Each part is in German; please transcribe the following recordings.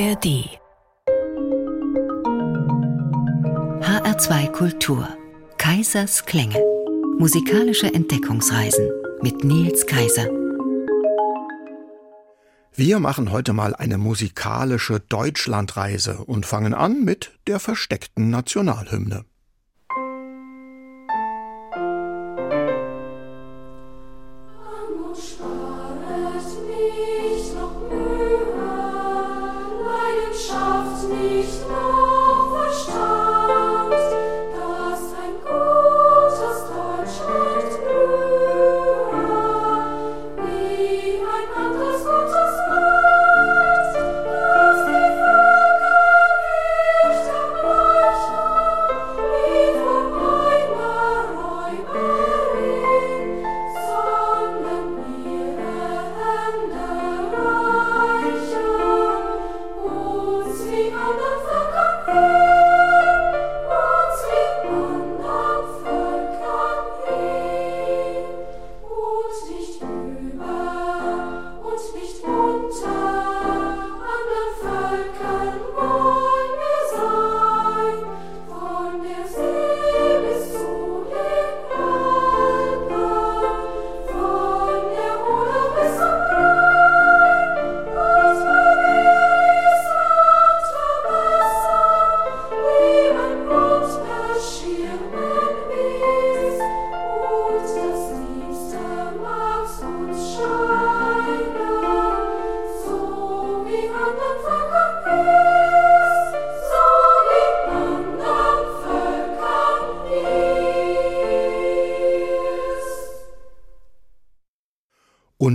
ARD HR2 Kultur. Kaisers Klänge. Musikalische Entdeckungsreisen mit Nils Kaiser. Wir machen heute mal eine musikalische Deutschlandreise und fangen an mit der versteckten Nationalhymne.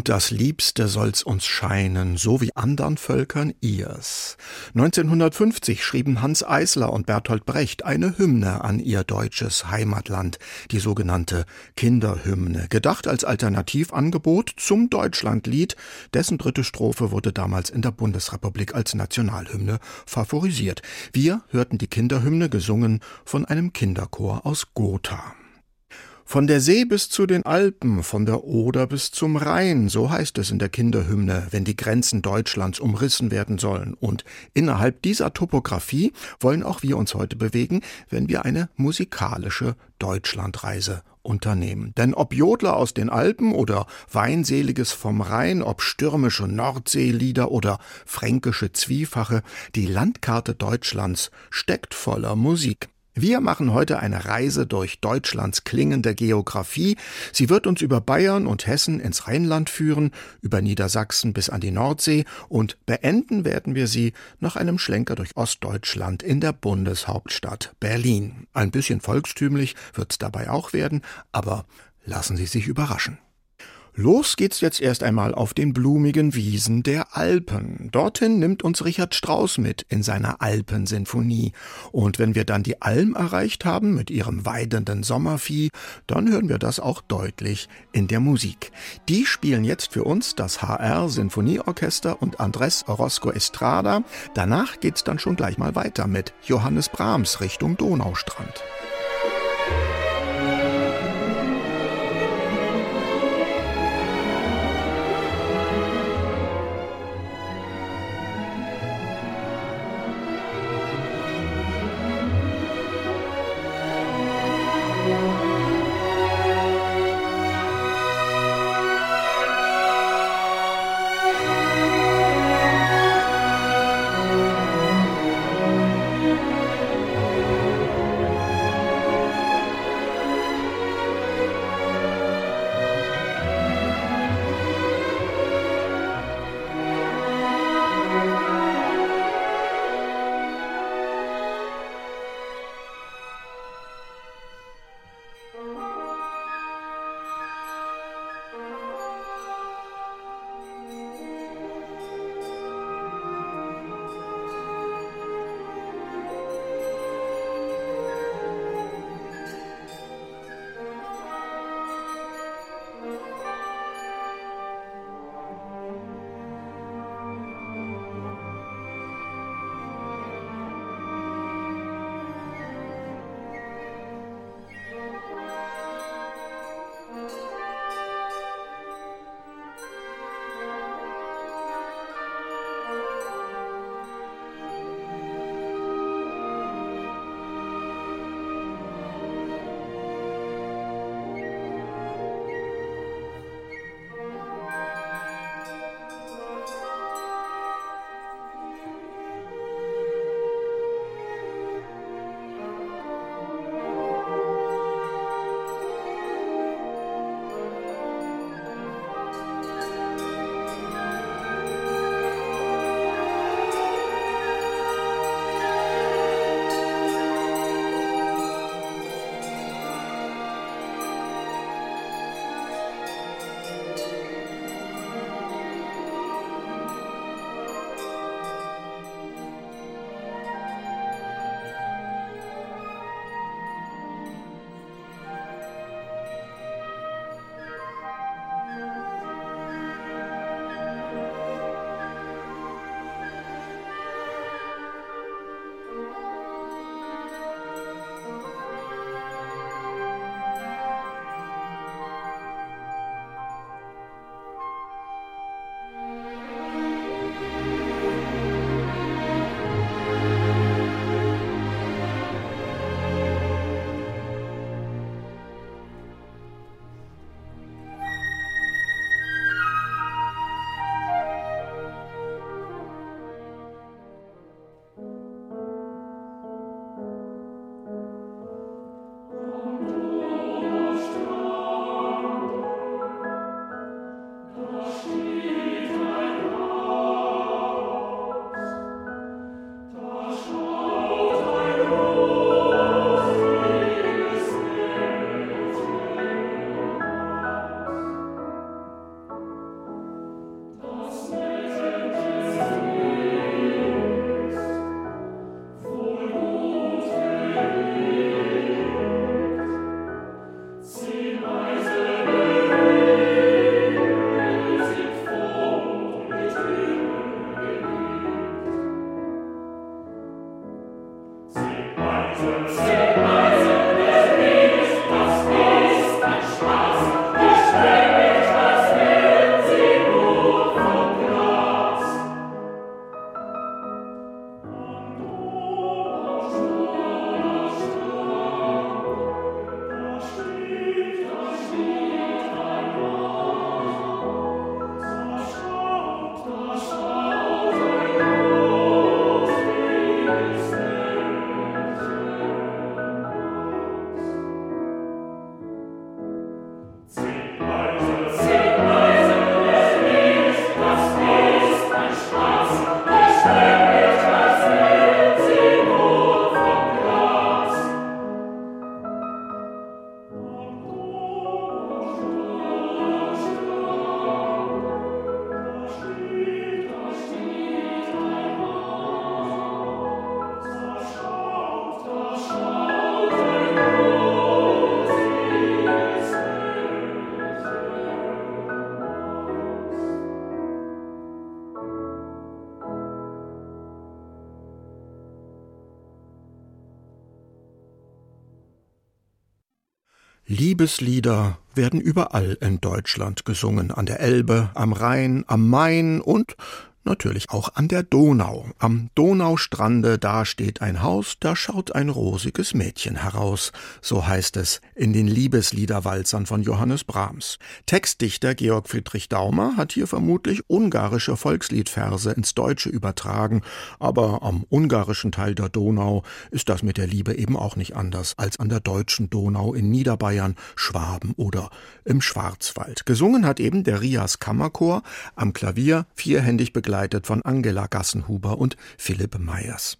Das Liebste soll's uns scheinen, so wie andern Völkern ihrs. 1950 schrieben Hans Eisler und Bertolt Brecht eine Hymne an ihr deutsches Heimatland, die sogenannte Kinderhymne, gedacht als Alternativangebot zum Deutschlandlied, dessen dritte Strophe wurde damals in der Bundesrepublik als Nationalhymne favorisiert. Wir hörten die Kinderhymne gesungen von einem Kinderchor aus Gotha. Von der See bis zu den Alpen, von der Oder bis zum Rhein, so heißt es in der Kinderhymne, wenn die Grenzen Deutschlands umrissen werden sollen. Und innerhalb dieser Topographie wollen auch wir uns heute bewegen, wenn wir eine musikalische Deutschlandreise unternehmen. Denn ob Jodler aus den Alpen oder Weinseliges vom Rhein, ob stürmische Nordseelieder oder fränkische Zwiefache, die Landkarte Deutschlands steckt voller Musik. Wir machen heute eine Reise durch Deutschlands klingende Geographie. Sie wird uns über Bayern und Hessen ins Rheinland führen, über Niedersachsen bis an die Nordsee und beenden werden wir sie nach einem Schlenker durch Ostdeutschland in der Bundeshauptstadt Berlin. Ein bisschen volkstümlich wird's dabei auch werden, aber lassen Sie sich überraschen. Los geht's jetzt erst einmal auf den blumigen Wiesen der Alpen. Dorthin nimmt uns Richard Strauss mit in seiner Alpensinfonie. Und wenn wir dann die Alm erreicht haben mit ihrem weidenden Sommervieh, dann hören wir das auch deutlich in der Musik. Die spielen jetzt für uns das HR Sinfonieorchester und Andres Orozco Estrada. Danach geht's dann schon gleich mal weiter mit Johannes Brahms Richtung Donaustrand. Liebeslieder werden überall in Deutschland gesungen, an der Elbe, am Rhein, am Main und Natürlich auch an der Donau. Am Donaustrande, da steht ein Haus, da schaut ein rosiges Mädchen heraus. So heißt es in den Liebesliederwalzern von Johannes Brahms. Textdichter Georg Friedrich Daumer hat hier vermutlich ungarische Volksliedverse ins Deutsche übertragen, aber am ungarischen Teil der Donau ist das mit der Liebe eben auch nicht anders als an der deutschen Donau in Niederbayern, Schwaben oder im Schwarzwald. Gesungen hat eben der Rias Kammerchor am Klavier vierhändig begleitet begleitet von Angela Gassenhuber und Philipp Meyers.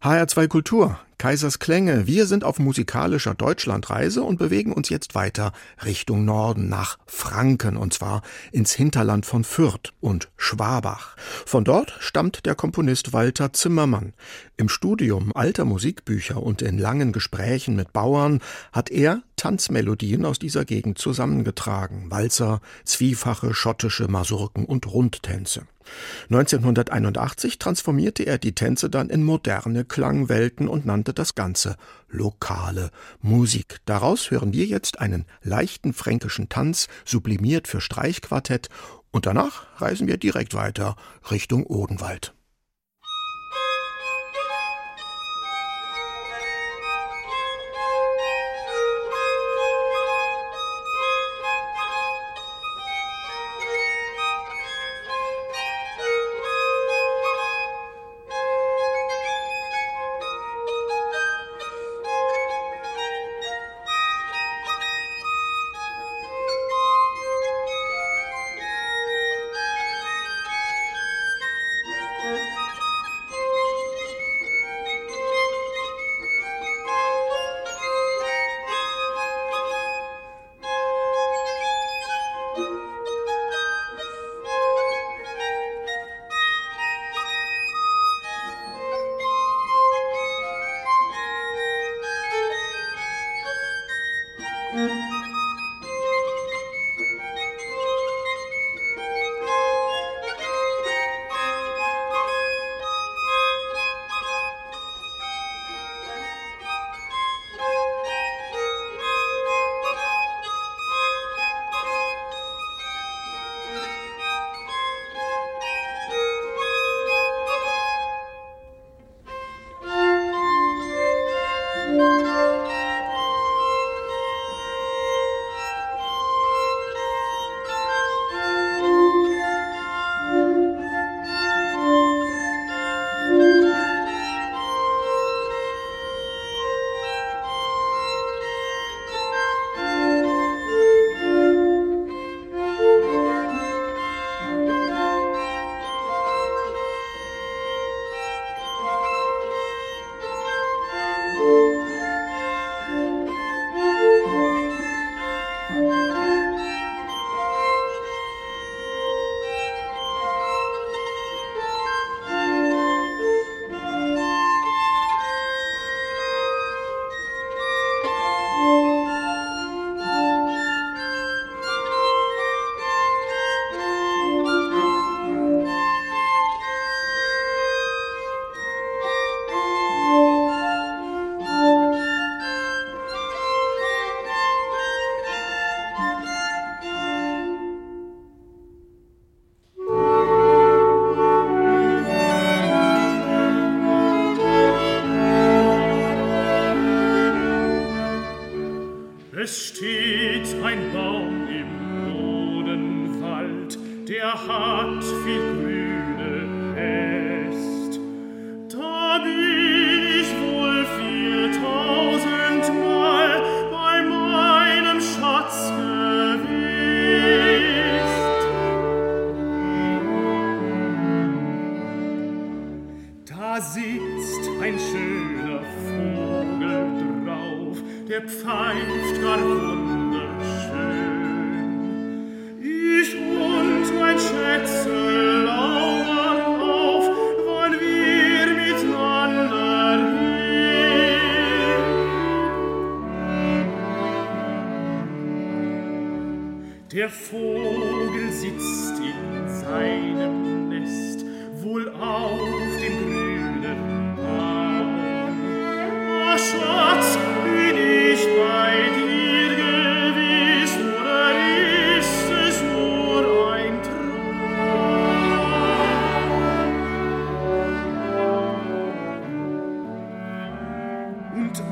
HR2 Kultur, Kaisers Klänge. Wir sind auf musikalischer Deutschlandreise und bewegen uns jetzt weiter Richtung Norden nach Franken und zwar ins Hinterland von Fürth und Schwabach. Von dort stammt der Komponist Walter Zimmermann. Im Studium alter Musikbücher und in langen Gesprächen mit Bauern hat er Tanzmelodien aus dieser Gegend zusammengetragen. Walzer, zwiefache schottische Masurken und Rundtänze. 1981 transformierte er die Tänze dann in moderne Klangwelten und nannte das Ganze lokale Musik. Daraus hören wir jetzt einen leichten fränkischen Tanz, sublimiert für Streichquartett, und danach reisen wir direkt weiter Richtung Odenwald.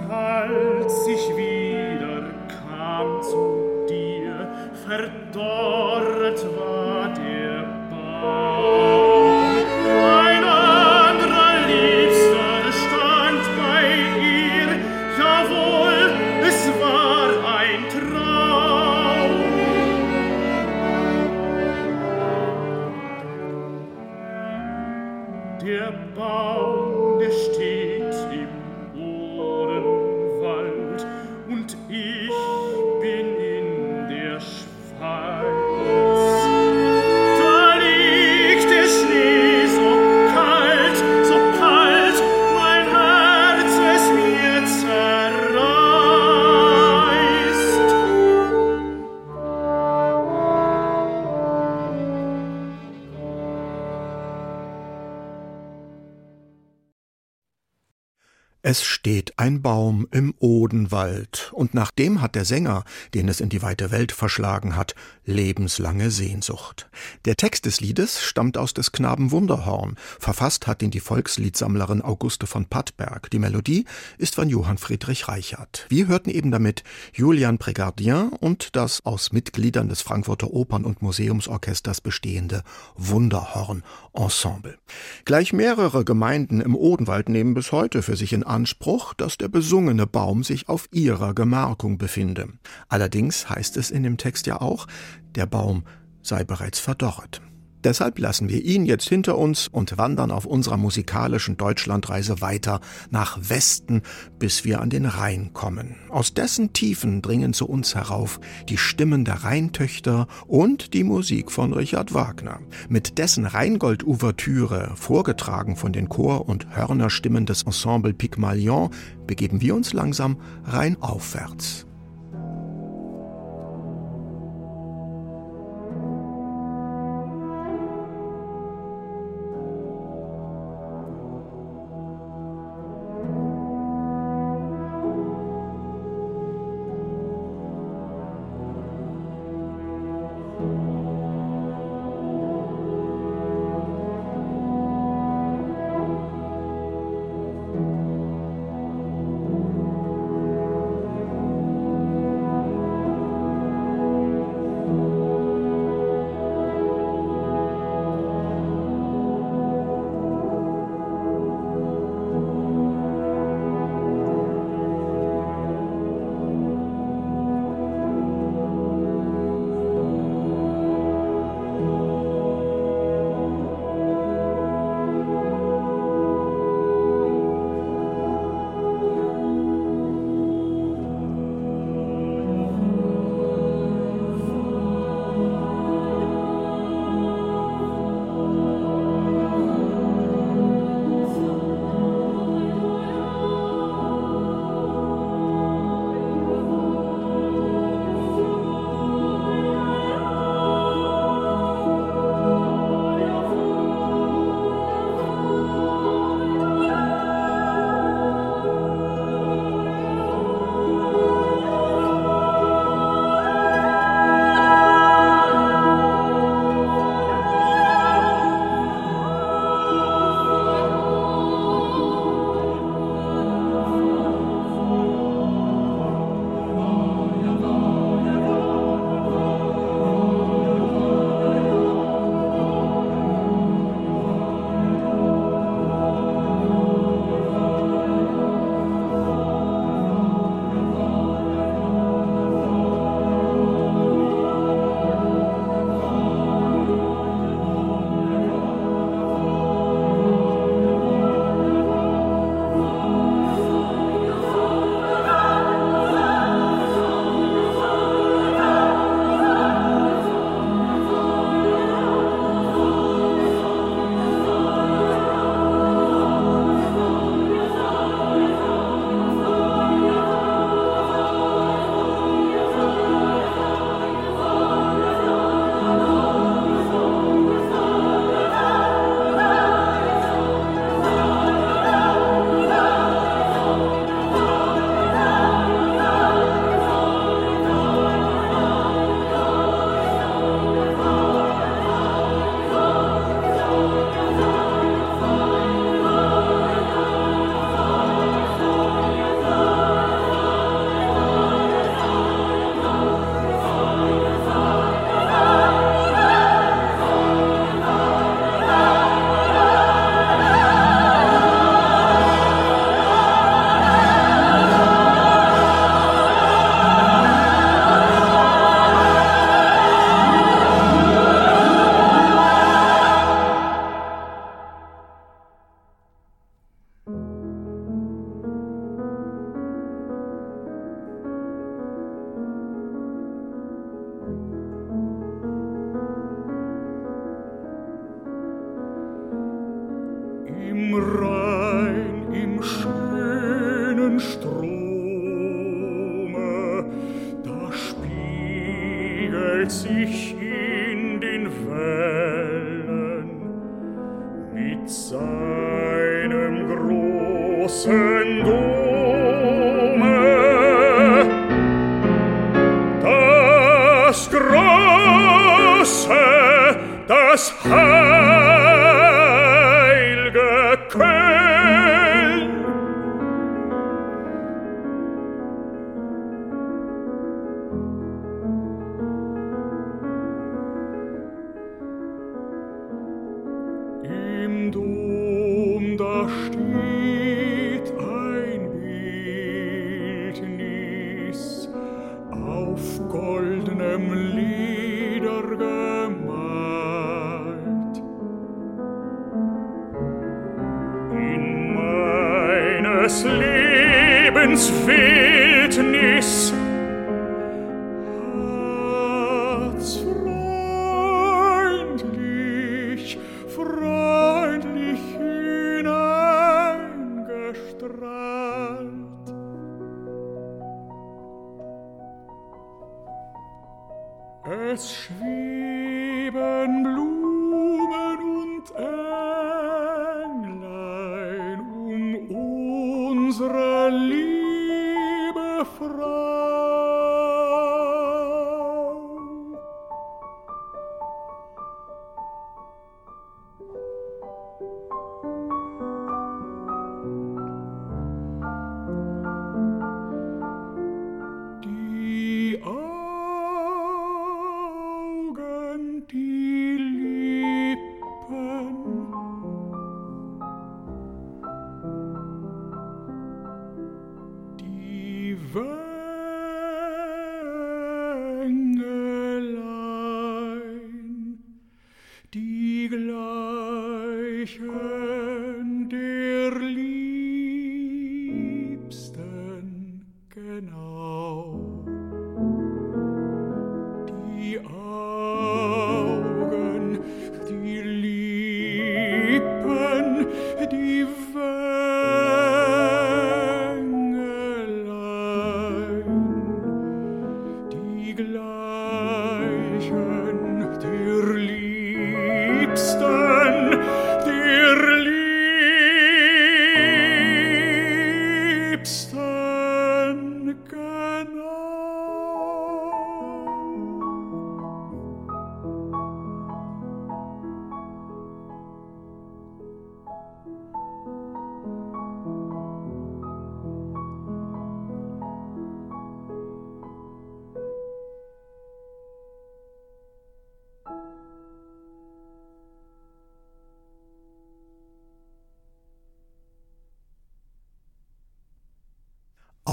Als ich wieder kam zu dir, verdorben, ein Baum im Odenwald, und nach dem hat der Sänger, den es in die weite Welt verschlagen hat, lebenslange Sehnsucht. Der Text des Liedes stammt aus des Knaben Wunderhorn. Verfasst hat ihn die Volksliedsammlerin Auguste von Pattberg. Die Melodie ist von Johann Friedrich Reichert. Wir hörten eben damit Julian Prégardien und das aus Mitgliedern des Frankfurter Opern- und Museumsorchesters bestehende Wunderhorn Ensemble. Gleich mehrere Gemeinden im Odenwald nehmen bis heute für sich in Anspruch, dass der besungene Baum sich auf ihrer Gemarkung befinde. Allerdings heißt es in dem Text ja auch, der Baum sei bereits verdorret. Deshalb lassen wir ihn jetzt hinter uns und wandern auf unserer musikalischen Deutschlandreise weiter nach Westen, bis wir an den Rhein kommen. Aus dessen Tiefen dringen zu uns herauf die Stimmen der Rheintöchter und die Musik von Richard Wagner. Mit dessen Rheingold-Ouvertüre, vorgetragen von den Chor- und Hörnerstimmen des Ensemble Pygmalion, begeben wir uns langsam rheinaufwärts.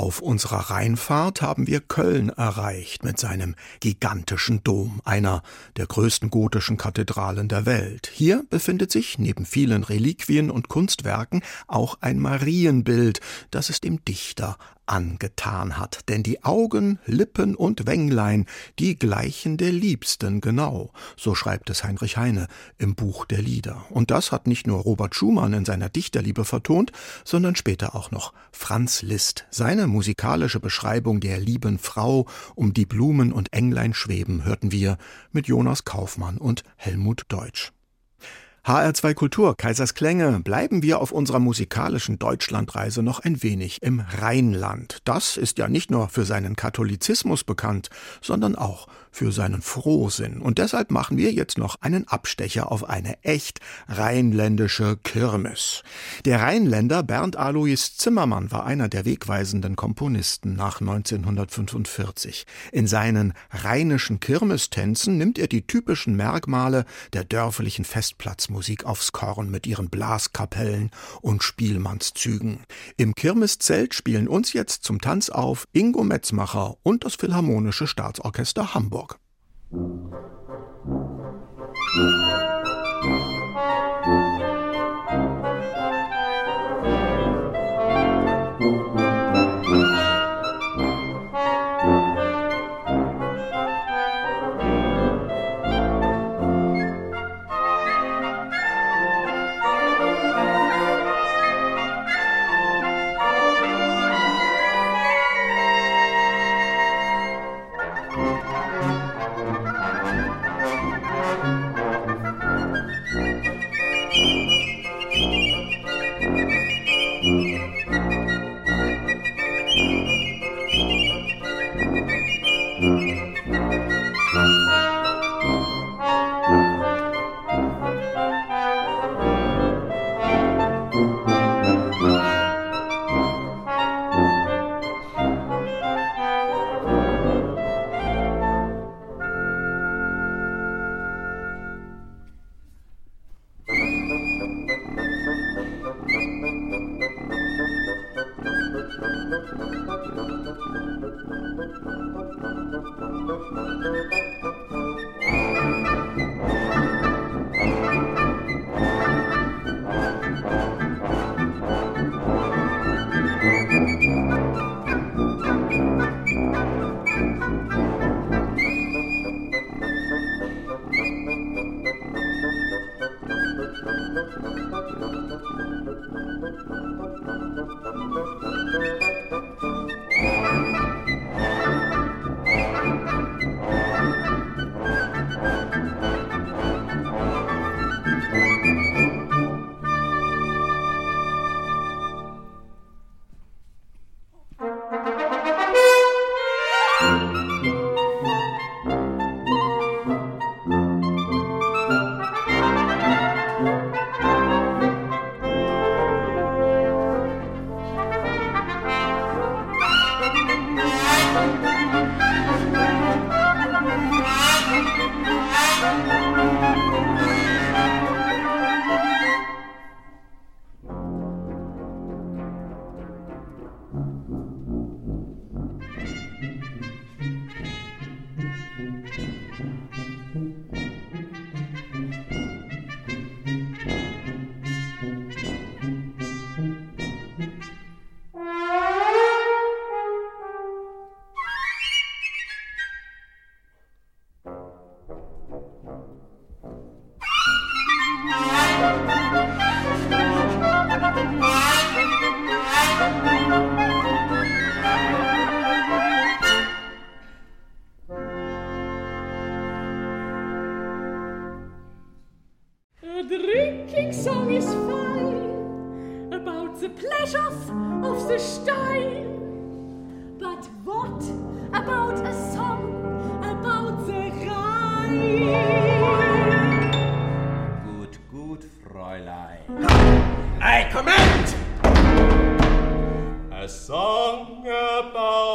Auf unserer Rheinfahrt haben wir Köln erreicht mit seinem gigantischen Dom, einer der größten gotischen Kathedralen der Welt. Hier befindet sich neben vielen Reliquien und Kunstwerken auch ein Marienbild, das es dem Dichter angetan hat. Denn die Augen, Lippen und Wänglein, die gleichen der Liebsten genau. So schreibt es Heinrich Heine im Buch der Lieder. Und das hat nicht nur Robert Schumann in seiner Dichterliebe vertont, sondern später auch noch Franz Liszt. Seine musikalische Beschreibung der lieben Frau, um die Blumen und Englein schweben, hörten wir mit Jonas Kaufmann und Helmut Deutsch. HR2 Kultur, Kaisers Klänge, bleiben wir auf unserer musikalischen Deutschlandreise noch ein wenig im Rheinland. Das ist ja nicht nur für seinen Katholizismus bekannt, sondern auch für seinen Frohsinn. Und deshalb machen wir jetzt noch einen Abstecher auf eine echt rheinländische Kirmes. Der Rheinländer Bernd Alois Zimmermann war einer der wegweisenden Komponisten nach 1945. In seinen rheinischen Kirmestänzen nimmt er die typischen Merkmale der dörflichen Festplatzmusik aufs Korn mit ihren Blaskapellen und Spielmannszügen. Im Kirmeszelt spielen uns jetzt zum Tanz auf Ingo Metzmacher und das Philharmonische Staatsorchester Hamburg. Mm-hmm.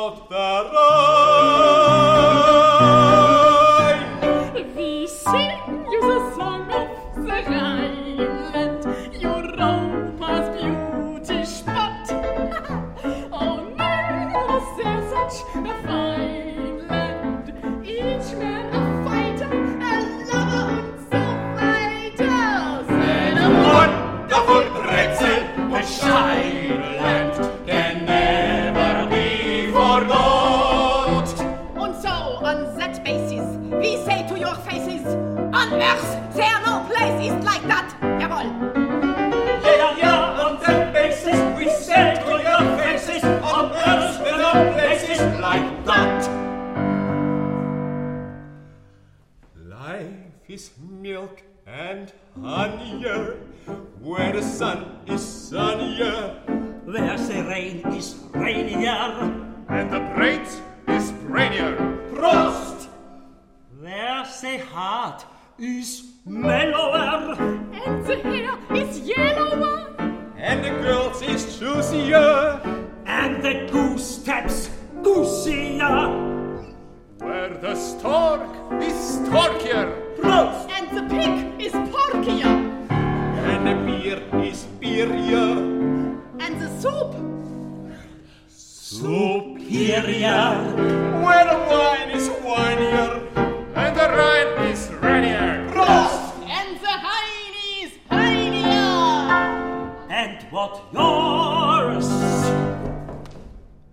About the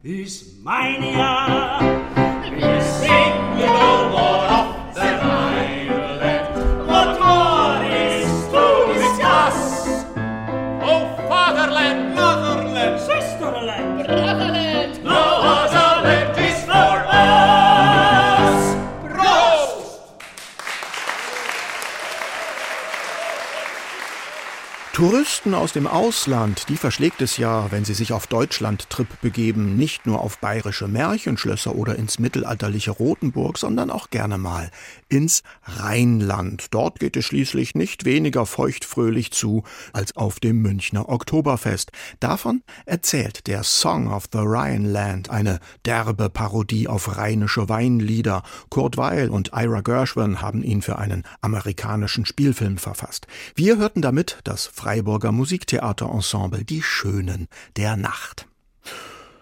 is mine. We Touristen aus dem Ausland, die verschlägt es ja, wenn sie sich auf Deutschland-Trip begeben, nicht nur auf bayerische Märchenschlösser oder ins mittelalterliche Rothenburg, sondern auch gerne mal ins Rheinland. Dort geht es schließlich nicht weniger feuchtfröhlich zu als auf dem Münchner Oktoberfest. Davon erzählt der Song of the Rhineland, eine derbe Parodie auf rheinische Weinlieder. Kurt Weil und Ira Gershwin haben ihn für einen amerikanischen Spielfilm verfasst. Wir hörten damit das Freiburger Musiktheaterensemble Die Schönen der Nacht.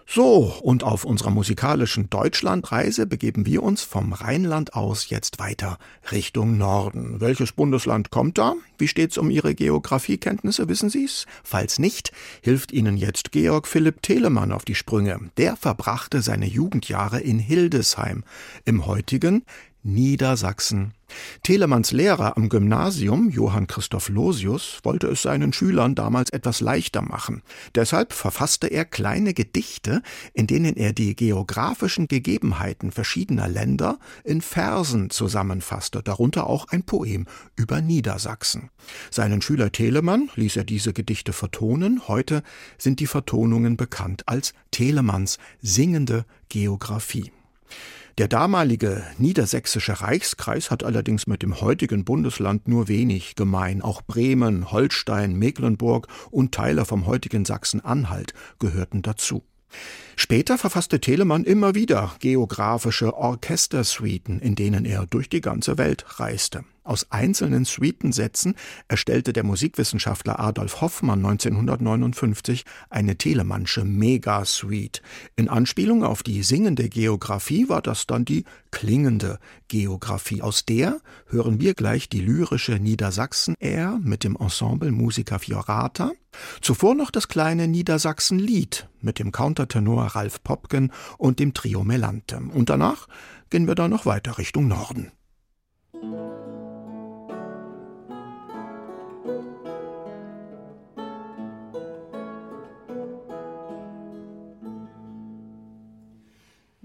So, und auf unserer musikalischen Deutschlandreise begeben wir uns vom Rheinland aus jetzt weiter Richtung Norden. Welches Bundesland kommt da? Wie steht's um Ihre Geografiekenntnisse, wissen Sie's? Falls nicht, hilft Ihnen jetzt Georg Philipp Telemann auf die Sprünge. Der verbrachte seine Jugendjahre in Hildesheim, im heutigen Niedersachsen. Telemanns Lehrer am Gymnasium, Johann Christoph Losius, wollte es seinen Schülern damals etwas leichter machen. Deshalb verfasste er kleine Gedichte, in denen er die geografischen Gegebenheiten verschiedener Länder in Versen zusammenfasste, darunter auch ein Poem über Niedersachsen. Seinen Schüler Telemann ließ er diese Gedichte vertonen. Heute sind die Vertonungen bekannt als Telemanns singende Geographie. Der damalige niedersächsische Reichskreis hat allerdings mit dem heutigen Bundesland nur wenig gemein. Auch Bremen, Holstein, Mecklenburg und Teile vom heutigen Sachsen-Anhalt gehörten dazu. Später verfasste Telemann immer wieder geografische Orchestersuiten, in denen er durch die ganze Welt reiste. Aus einzelnen Suitensätzen erstellte der Musikwissenschaftler Adolf Hoffmann 1959 eine Telemannsche Megasuite. In Anspielung auf die singende Geographie war das dann die klingende Geographie. Aus der hören wir gleich die lyrische Niedersachsen-Air mit dem Ensemble Musica Fiorata. Zuvor noch das kleine Niedersachsen-Lied mit dem Countertenor Ralf Popken und dem Trio Melante. Und danach gehen wir dann noch weiter Richtung Norden.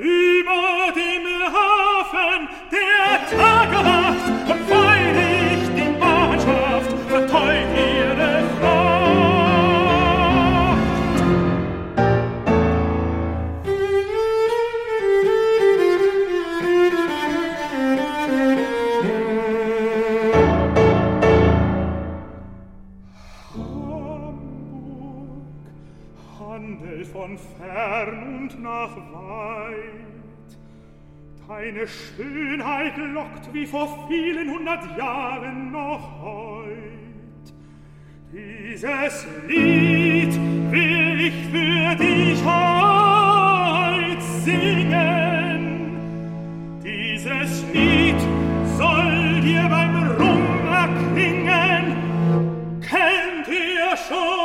über dem Hafen der Tag erwacht und fein Deine Schönheit lockt wie vor vielen hundert Jahren noch heut. Dieses Lied will ich für dich heut singen. Dieses Lied soll dir beim Rum erklingen. Kennt ihr schon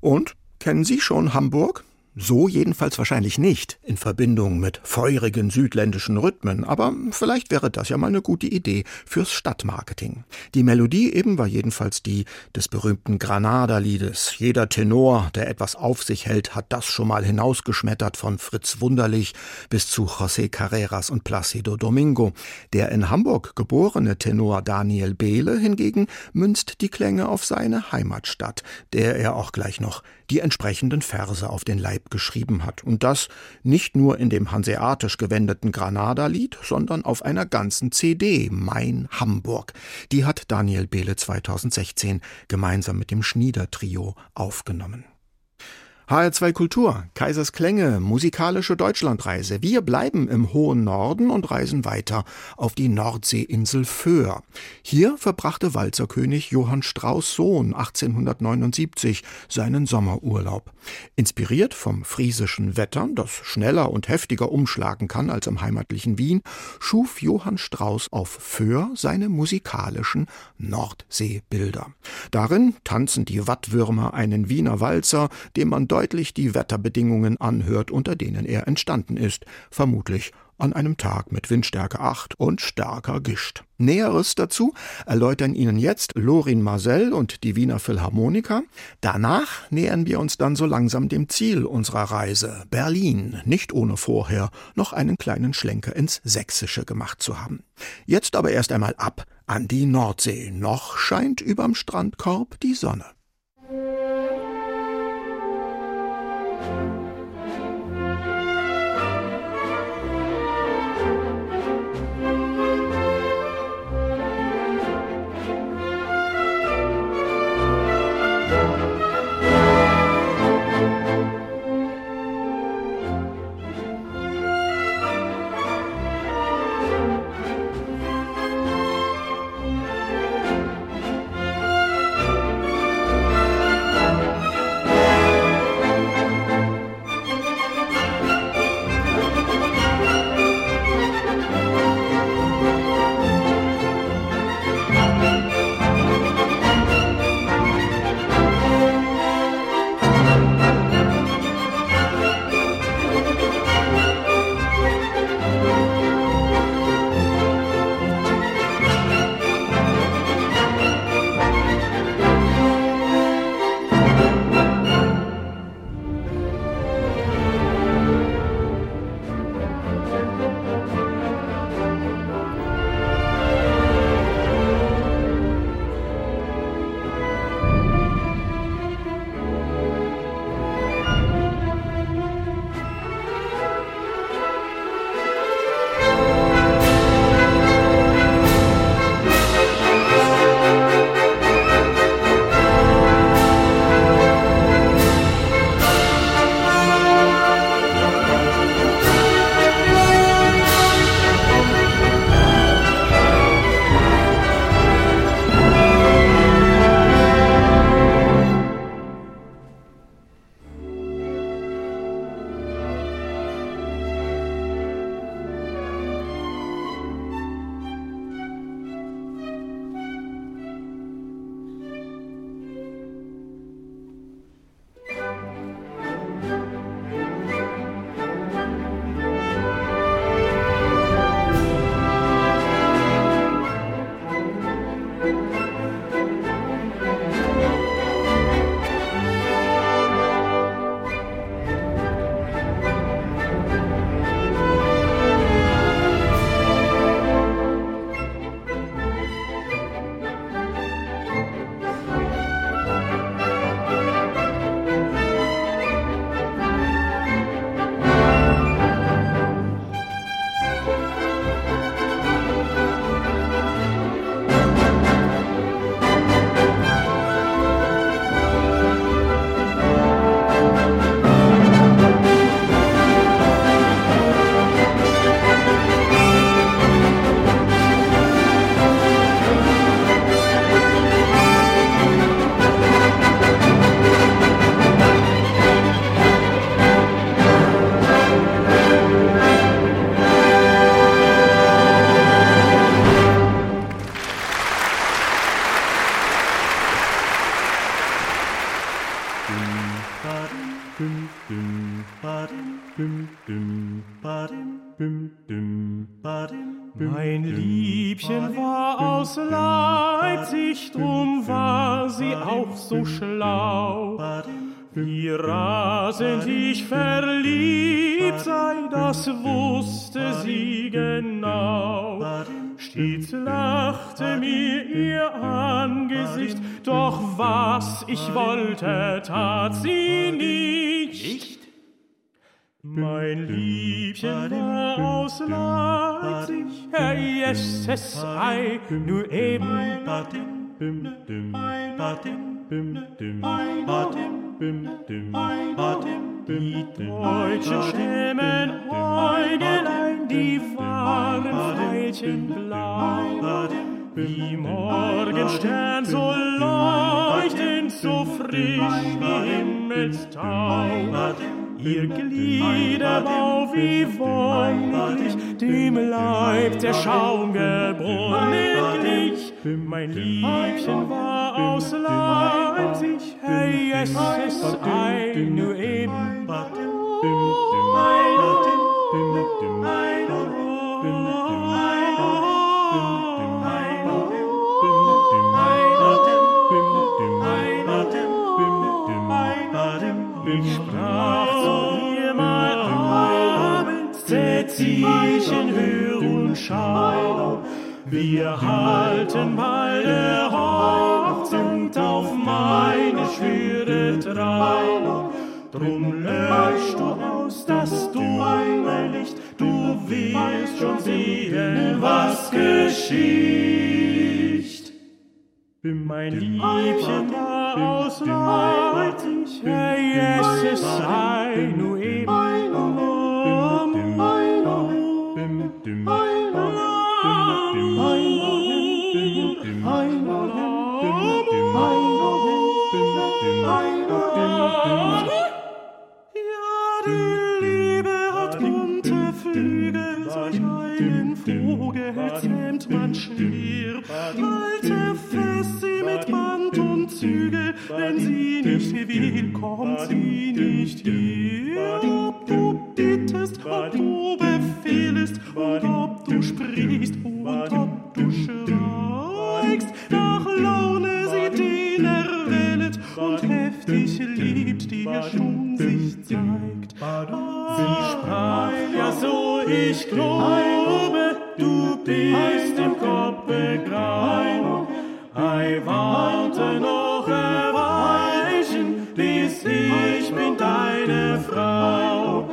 Und kennen Sie schon Hamburg? So jedenfalls wahrscheinlich nicht, in Verbindung mit feurigen südländischen Rhythmen, aber vielleicht wäre das ja mal eine gute Idee fürs Stadtmarketing. Die Melodie eben war jedenfalls die des berühmten Granada-Liedes. Jeder Tenor, der etwas auf sich hält, hat das schon mal hinausgeschmettert von Fritz Wunderlich bis zu José Carreras und Placido Domingo. Der in Hamburg geborene Tenor Daniel Behle hingegen münzt die Klänge auf seine Heimatstadt, der er auch gleich noch die entsprechenden Verse auf den Leib geschrieben hat. Und das nicht nur in dem hanseatisch gewendeten Granada-Lied, sondern auf einer ganzen CD, Mein Hamburg. Die hat Daniel Behle 2016 gemeinsam mit dem Schnieder-Trio aufgenommen. HR2 Kultur, Kaisers Klänge, musikalische Deutschlandreise. Wir bleiben im hohen Norden und reisen weiter auf die Nordseeinsel Föhr. Hier verbrachte Walzerkönig Johann Strauß Sohn 1879 seinen Sommerurlaub. Inspiriert vom friesischen Wetter, das schneller und heftiger umschlagen kann als im heimatlichen Wien, schuf Johann Strauß auf Föhr seine musikalischen Nordseebilder. Darin tanzen die Wattwürmer einen Wiener Walzer, dem man deutlich die Wetterbedingungen anhört, unter denen er entstanden ist, vermutlich an einem Tag mit Windstärke 8 und starker Gischt. Näheres dazu erläutern Ihnen jetzt Lorin Marcel und die Wiener Philharmoniker. Danach nähern wir uns dann so langsam dem Ziel unserer Reise, Berlin, nicht ohne vorher noch einen kleinen Schlenker ins Sächsische gemacht zu haben. Jetzt aber erst einmal ab an die Nordsee. Noch scheint überm Strandkorb die Sonne. Mein so schlau. Wie rasend ich verliebt sei, das wusste sie genau. Stets lachte mir ihr Angesicht, doch was ich wollte, tat sie nicht. Mein Liebchen war aus Leipzig, Herr yes, es sei nur eben. Die deutschen Stämmen Äugelein, die waren veilchenblau. Wie Morgenstern so leuchtend, so frisch wie Himmelstau. Ihr Gliederbau wie wollig, dem Leib der Schaum gebrunnen glich. Mein Liebchen war aus Leipzig, hey, es ist ein nur eben. Ich Cäcilchen, hör und schau. Wir halten bald der Hochzeit auf meine schwere Trau. Drum lösch du aus das dunkle Licht, du wirst schon sehen, was geschieht. Mein Liebchen war aus Leipzig, Herr Jesus sei nur wenn sie nicht will, kommt sie nicht her. Ob du bittest, ob du befehlst, und ob du sprichst, und ob du schweigst, nach Laune sie den erwählet und heftig liebt, dir schon sich zeigt. Sie sprach, ja so ich glaube, du bist im Kopf begraben. Ei, warte noch ein Weilchen, bis ich bin deine Frau.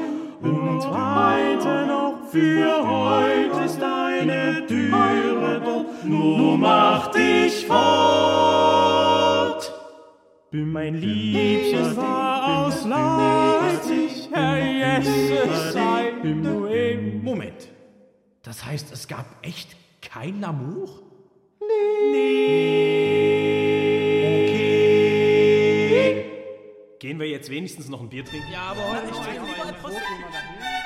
Weiter noch für heute ist deine Türe doch, nur mach dich fort. Mein Liebchen war aus Leipzig, Herr Jesse sei du eben. Moment. Das heißt, es gab echt kein Lamour? Okay. Gehen wir jetzt wenigstens noch ein Bier trinken? Ja, aber heute nicht. Und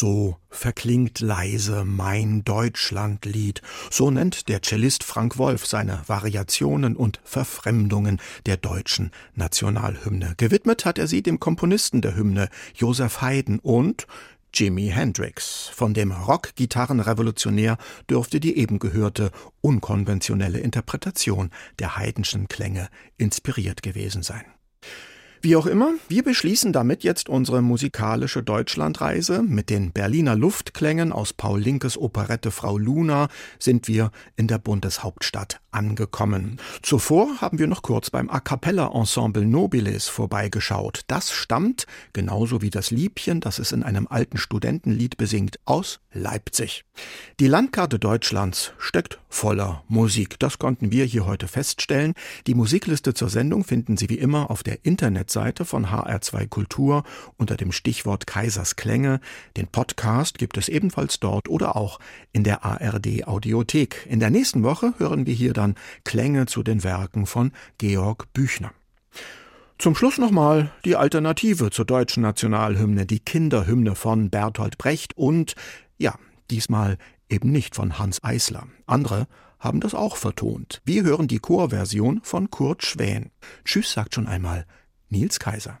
so verklingt leise mein Deutschlandlied. So nennt der Cellist Frank Wolf seine Variationen und Verfremdungen der deutschen Nationalhymne. Gewidmet hat er sie dem Komponisten der Hymne, Joseph Haydn und Jimi Hendrix. Von dem Rock-Gitarrenrevolutionär dürfte die eben gehörte unkonventionelle Interpretation der Haydnschen Klänge inspiriert gewesen sein. Wie auch immer, wir beschließen damit jetzt unsere musikalische Deutschlandreise. Mit den Berliner Luftklängen aus Paul Linkes Operette Frau Luna sind wir in der Bundeshauptstadt angekommen. Zuvor haben wir noch kurz beim A cappella Ensemble Nobilis vorbeigeschaut. Das stammt, genauso wie das Liebchen, das es in einem alten Studentenlied besingt, aus Leipzig. Die Landkarte Deutschlands steckt voller Musik. Das konnten wir hier heute feststellen. Die Musikliste zur Sendung finden Sie wie immer auf der Internetseite von HR2 Kultur unter dem Stichwort Kaisers Klänge. Den Podcast gibt es ebenfalls dort oder auch in der ARD Audiothek. In der nächsten Woche hören wir hier dann Klänge zu den Werken von Georg Büchner. Zum Schluss nochmal die Alternative zur deutschen Nationalhymne, die Kinderhymne von Bertolt Brecht und, ja, diesmal eben nicht von Hans Eisler. Andere haben das auch vertont. Wir hören die Chorversion von Kurt Schwän. Tschüss sagt schon einmal Nils Kaiser.